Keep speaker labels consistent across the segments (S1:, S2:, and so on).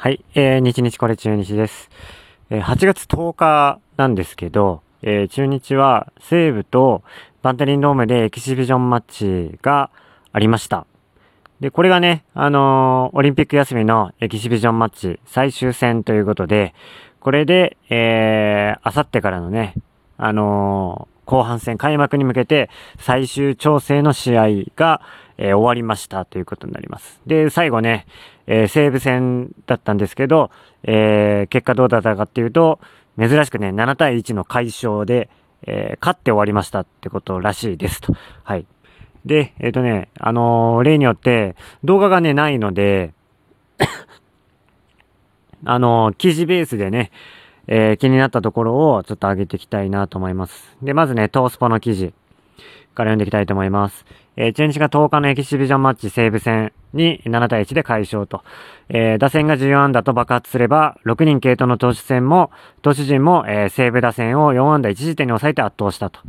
S1: はい、えー、日日これ中日です。えー、8月10日なんですけど、えー、中日は西武とバンテリンドームでエキシビジョンマッチがありました。で、これがね、あのー、オリンピック休みのエキシビジョンマッチ最終戦ということで、これで、えー、あさってからのね、あのー、後半戦開幕に向けて最終調整の試合が、えー、終わりましたということになります。で、最後ね、えー、西武戦だったんですけど、えー、結果どうだったかっていうと、珍しくね、7対1の快勝で、えー、勝って終わりましたってことらしいですと。はい。で、えっ、ー、とね、あのー、例によって動画がね、ないのであの、記事ベースでね、え、気になったところをちょっと上げていきたいなと思います。で、まずね、トースポの記事から読んでいきたいと思います。えー、中日が10日のエキシビジョンマッチ西武戦に7対1で快勝と。えー、打線が14安打と爆発すれば、6人系統の投手戦も、投手陣も、えー、西武打線を4安打1時点に抑えて圧倒したと。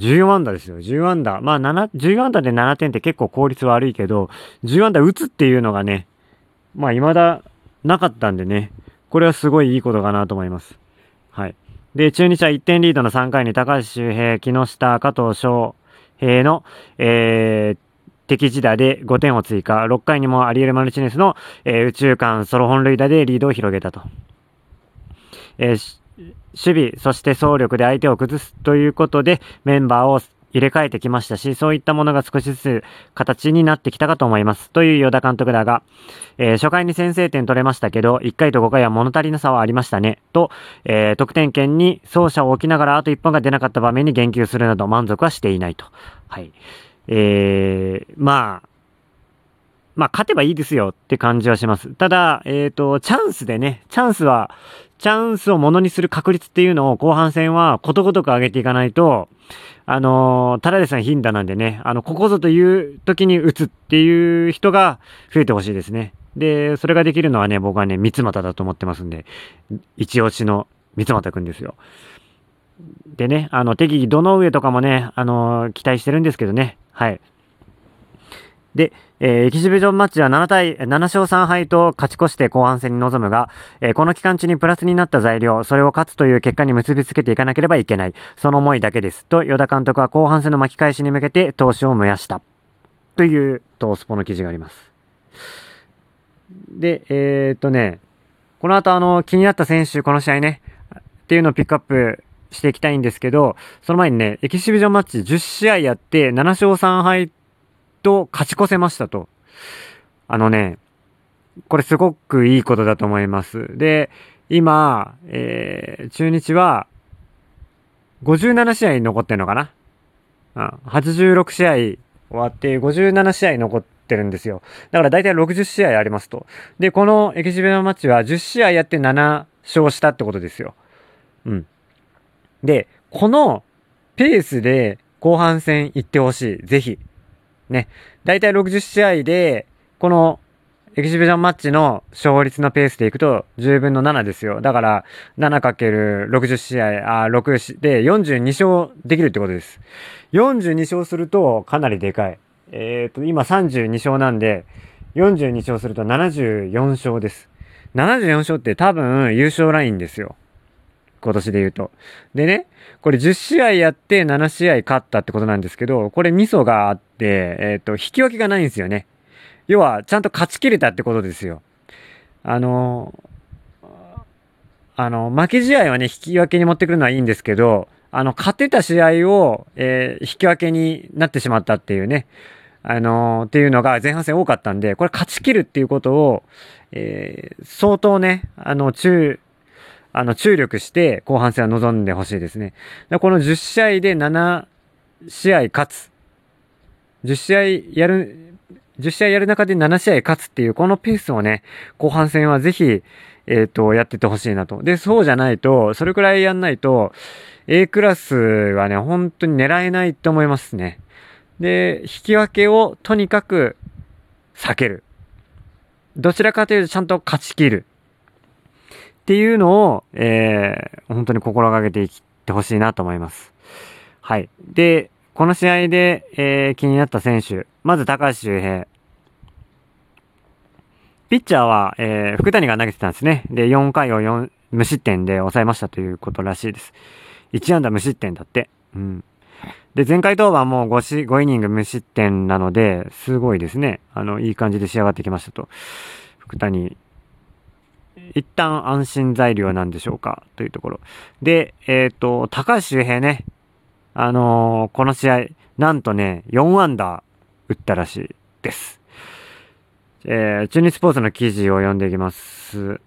S1: 14安打ですよ。10安打。まあ、7、14安打で7点って結構効率悪いけど、10安打打つっていうのがね、まあ、未だなかったんでね、これはすごいいいことかなと思います。はい。で、中日は1点リードの3回に高橋周平、木下、加藤翔、平の、えー、敵地打で5点を追加。6回にもアリエル・マルチネスの、えー、宇宙間ソロ本塁打でリードを広げたと。えー、守備、そして総力で相手を崩すということでメンバーを入れ替えてきましたし、そういったものが少しずつ形になってきたかと思います。という与田監督だが、えー、初回に先制点取れましたけど、1回と5回は物足りなさはありましたね。と、えー、得点圏に走者を置きながらあと1本が出なかった場面に言及するなど満足はしていないと。はい。えー、まあ、まあ、勝てばいいですよって感じはします。ただ、えっ、ー、と、チャンスでね、チャンスは、チャンスをものにする確率っていうのを後半戦はことごとく上げていかないと、あのー、ただでさえ頻打なんでね、あの、ここぞという時に打つっていう人が増えてほしいですね。で、それができるのはね、僕はね、三股だと思ってますんで、一押しの三股くんですよ。でね、あの、適宜どの上とかもね、あのー、期待してるんですけどね、はい。で、えー、エキシビジョンマッチは7対、7勝3敗と勝ち越して後半戦に臨むが、えー、この期間中にプラスになった材料、それを勝つという結果に結びつけていかなければいけない。その思いだけです。と、与田監督は後半戦の巻き返しに向けて投資を燃やした。という、トースポの記事があります。で、えー、っとね、この後あの、気になった選手、この試合ね、っていうのをピックアップしていきたいんですけど、その前にね、エキシビジョンマッチ10試合やって7勝3敗と勝ち越せましたと。あのね、これすごくいいことだと思います。で、今、えー、中日は、57試合残ってんのかな？うん、86試合終わって57試合残ってるんですよ。だから大体60試合ありますと。で、このエキシビのマッチは10試合やって7勝したってことですよ。うん。で、このペースで後半戦行ってほしい。ぜひ。ね。だいたい60試合で、このエキシビジョンマッチの勝率のペースでいくと10分の7ですよ。だから 7×60 試合、あ、6で42勝できるってことです。42勝するとかなりでかい。えっ、ー、と、今32勝なんで、42勝すると74勝です。74勝って多分優勝ラインですよ。今年で言うと。でね、これ10試合やって7試合勝ったってことなんですけど、これミソがあってて、えっ、ー、と、引き分けがないんですよね。要は、ちゃんと勝ち切れたってことですよ。あの、あの、負け試合はね、引き分けに持ってくるのはいいんですけど、あの、勝てた試合を、えー、引き分けになってしまったっていうね、あのー、っていうのが前半戦多かったんで、これ勝ち切るっていうことを、えー、相当ね、あの、中、あの、注力して後半戦は臨んでほしいですね。この10試合で7試合勝つ。10試合やる、10試合やる中で7試合勝つっていう、このペースをね、後半戦はぜひ、えっ、ー、と、やっててほしいなと。で、そうじゃないと、それくらいやんないと、A クラスはね、本当に狙えないと思いますね。で、引き分けをとにかく避ける。どちらかというとちゃんと勝ち切る。っていうのを、えー、本当に心がけていってほしいなと思います。はい。で、この試合で、えー、気になった選手。まず高橋周平。ピッチャーは、えー、福谷が投げてたんですね。で、4回を4無失点で抑えましたということらしいです。1安打無失点だって。うん。で、前回登板も 5, 5イニング無失点なので、すごいですね。あの、いい感じで仕上がってきましたと。福谷、一旦安心材料なんでしょうかというところ。で、えっ、ー、と、高橋周平ね。あのー、この試合、なんとね、4安打打ったらしいです。えー、中日スポーツの記事を読んでいきます。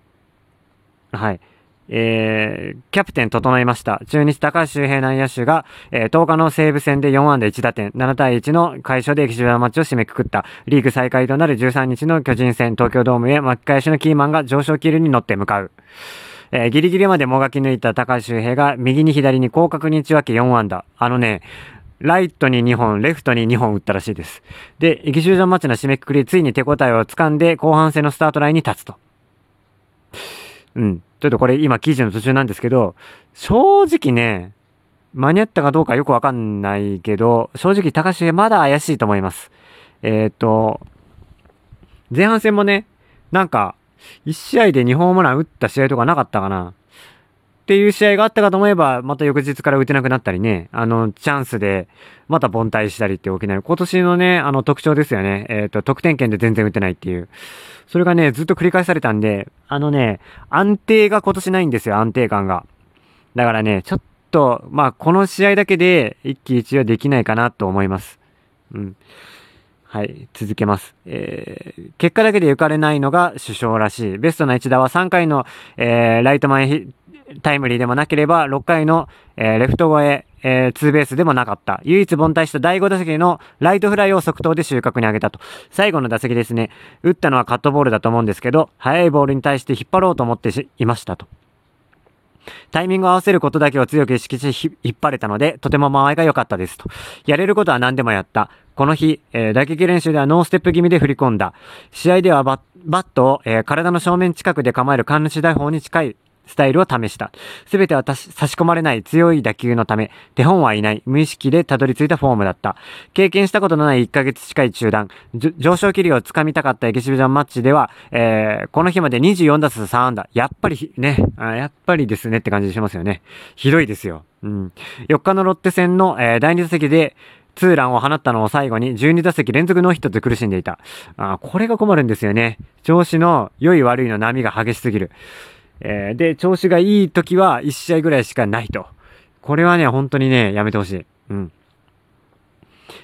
S1: はい。えー、キャプテン整いました。中日高橋周平内野手が、えー、10日の西武戦で4安打1打点、7対1の快勝で駅場マッチを締めくくった。リーグ再開となる13日の巨人戦、東京ドームへ巻き返しのキーマンが上昇気流に乗って向かう。えー、ギリギリまでもがき抜いた高橋周平が右に左に広角に打ち分け4安打。あのね、ライトに2本、レフトに2本打ったらしいです。で、駅集団マッチの締めくくり、ついに手応えをつかんで後半戦のスタートラインに立つと。うん。ちょっとこれ今記事の途中なんですけど、正直ね、間に合ったかどうかよくわかんないけど、正直高橋まだ怪しいと思います。えっ、と、前半戦もね、なんか、1試合で2ホームラン打った試合とかなかったかなっていう試合があったかと思えば、また翌日から打てなくなったりね、あの、チャンスで、また凡退したりって起きない。今年のね、あの特徴ですよね。えっ、ー、と、得点圏で全然打てないっていう。それがね、ずっと繰り返されたんで、あのね、安定が今年ないんですよ、安定感が。だからね、ちょっと、まあ、この試合だけで一喜一憂はできないかなと思います。うん。はい、続けます。えー、結果だけで行かれないのが首相らしい。ベストな一打は3回の、えー、ライト前タイムリーでもなければ、6回の、えー、レフト越え、えー、ツーベースでもなかった。唯一凡退した第5打席のライトフライを即答で収穫に上げたと。最後の打席ですね。打ったのはカットボールだと思うんですけど、速いボールに対して引っ張ろうと思っていましたと。タイミングを合わせることだけを強く意識し引っ張れたので、とても間合いが良かったですと。やれることは何でもやった。この日、えー、打撃練習ではノーステップ気味で振り込んだ。試合ではバットを、えー、体の正面近くで構える神主大法に近いスタイルを試した。すべては差し込まれない強い打球のため、手本はいない、無意識でたどり着いたフォームだった。経験したことのない1ヶ月近い中断、上昇気流をつかみたかったエキシビジョンマッチでは、えー、この日まで24打数3安打。やっぱりね、やっぱりですねって感じしますよね。ひどいですよ。うん。4日のロッテ戦の、えー、第2打席で、ツーランを放ったのを最後に12打席連続ノーヒットで苦しんでいた。あこれが困るんですよね。調子の良い悪いの波が激しすぎる。えー、で、調子がいい時は1試合ぐらいしかないと。これはね、本当にね、やめてほしい。うん。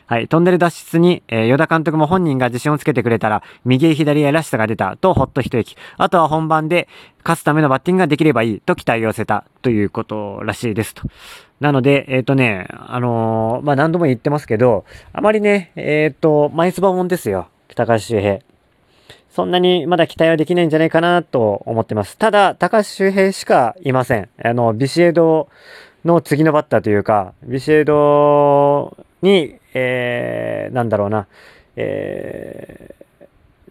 S1: はい。トンネル脱出に、えー、与田監督も本人が自信をつけてくれたら、右へ左へらしさが出たと、ほっと一息。あとは本番で勝つためのバッティングができればいいと期待を寄せたということらしいですと。なので、えっ、ー、とね、あのー、まあ、何度も言ってますけど、あまりね、えっ、ー、と、マイスバモンですよ。高橋周平。そんなにまだ期待はできないんじゃないかなと思ってます。ただ、高橋周平しかいません。あの、ビシエドの次のバッターというか、ビシエドに、えー、なんだろうな、えー、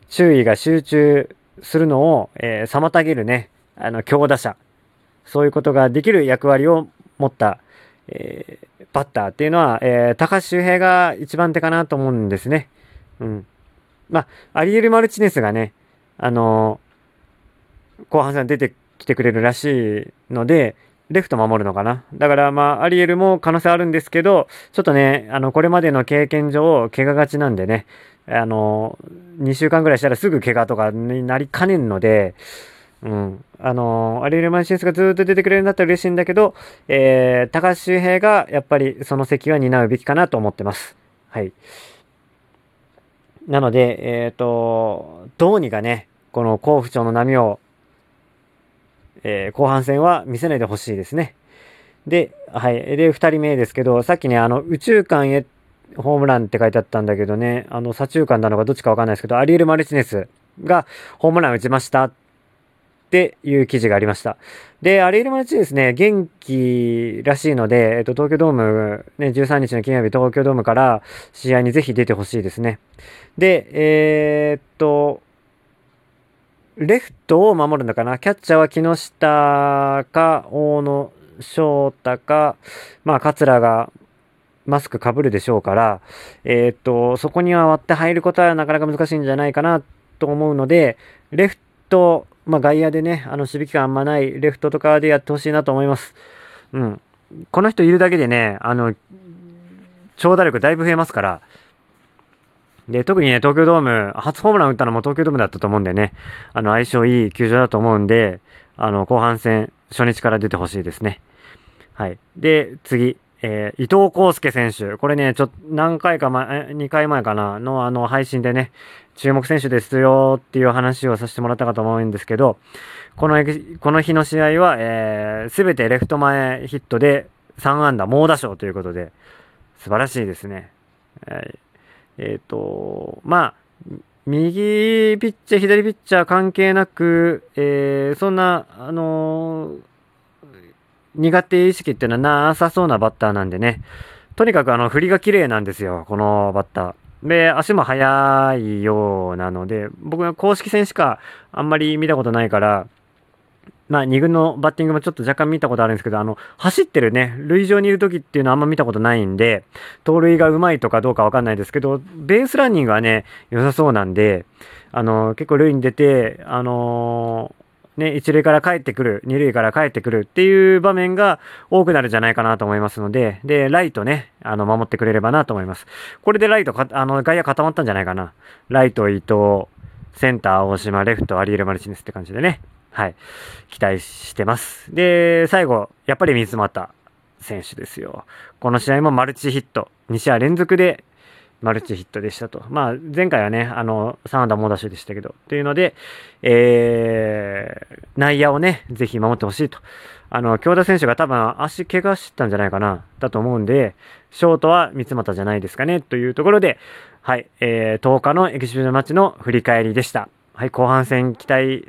S1: 注意が集中するのを、えー、妨げるね、あの、強打者。そういうことができる役割を持った、えー、バッターっていうのは、えー、高橋周平が一番手かなと思うんですね。うん。まあ、アリエル・マルチネスがね、あのー、後半戦出てきてくれるらしいので、レフト守るのかな。だからまあ、アリエルも可能性あるんですけど、ちょっとね、あの、これまでの経験上、怪我がちなんでね、あのー、2週間ぐらいしたらすぐ怪我とかになりかねんので、うん。あのー、アリエル・マルチネスがずっと出てくれるんだったら嬉しいんだけど、えー、高橋周平がやっぱりその席は担うべきかなと思ってます。はい。なので、えっ、ー、と、どうにかね、この甲府町の波を、えー、後半戦は見せないでほしいですね。で、はい。で、二人目ですけど、さっきね、あの、宇宙間へホームランって書いてあったんだけどね、あの、左中間なのかどっちかわかんないですけど、アリエル・マルチネスがホームラン打ちましたっていう記事がありました。で、アリエル・マルチですね、元気らしいので、えっと、東京ドーム、ね、13日の金曜日、東京ドームから試合にぜひ出てほしいですね。で、えー、っと、レフトを守るのかな？キャッチャーは木下か、大野翔太か、まあ、桂がマスクかぶるでしょうから、えー、っと、そこには割って入ることはなかなか難しいんじゃないかなと思うので、レフト、まあ、外野でね、あの、守備機会あんまないレフトとかでやってほしいなと思います。うん。この人いるだけでね、あの、長打力だいぶ増えますから、で、特にね、東京ドーム、初ホームラン打ったのも東京ドームだったと思うんでね、あの、相性いい球場だと思うんで、あの、後半戦、初日から出てほしいですね。はい。で、次、えー、伊藤康介選手。これね、ちょっと何回か前、2回前かな、のあの、配信でね、注目選手ですよっていう話をさせてもらったかと思うんですけど、この、この日の試合は、えー、すべてレフト前ヒットで3安打猛打賞ということで、素晴らしいですね。はいえっ、ー、と、まあ、右ピッチャー、左ピッチャー関係なく、えー、そんな、あのー、苦手意識っていうのはなさそうなバッターなんでね。とにかくあの、振りが綺麗なんですよ、このバッター。で、足も速いようなので、僕は公式戦しかあんまり見たことないから、まあ、2軍のバッティングもちょっと若干見たことあるんですけど、あの、走ってるね、塁上にいる時っていうのはあんま見たことないんで、盗塁がうまいとかどうかわかんないですけど、ベースランニングはね、良さそうなんで、あの、結構塁に出て、あのー、ね、一塁から帰ってくる、二塁から帰ってくるっていう場面が多くなるんじゃないかなと思いますので、で、ライトね、あの、守ってくれればなと思います。これでライトか、あの、外野固まったんじゃないかな。ライト伊藤、センター大島、レフトアリエル・マルチネスって感じでね。はい。期待してます。で、最後、やっぱり水俣選手ですよ。この試合もマルチヒット。2試合連続でマルチヒットでしたと。まあ、前回はね、あの、3安打猛打賞でしたけど、というので、えー、内野をね、ぜひ守ってほしいと。あの、京田選手が多分足怪我したんじゃないかな、だと思うんで、ショートは三俣じゃないですかね、というところで、はい、えー、10日のエキシビジョンマッチの振り返りでした。はい、後半戦期待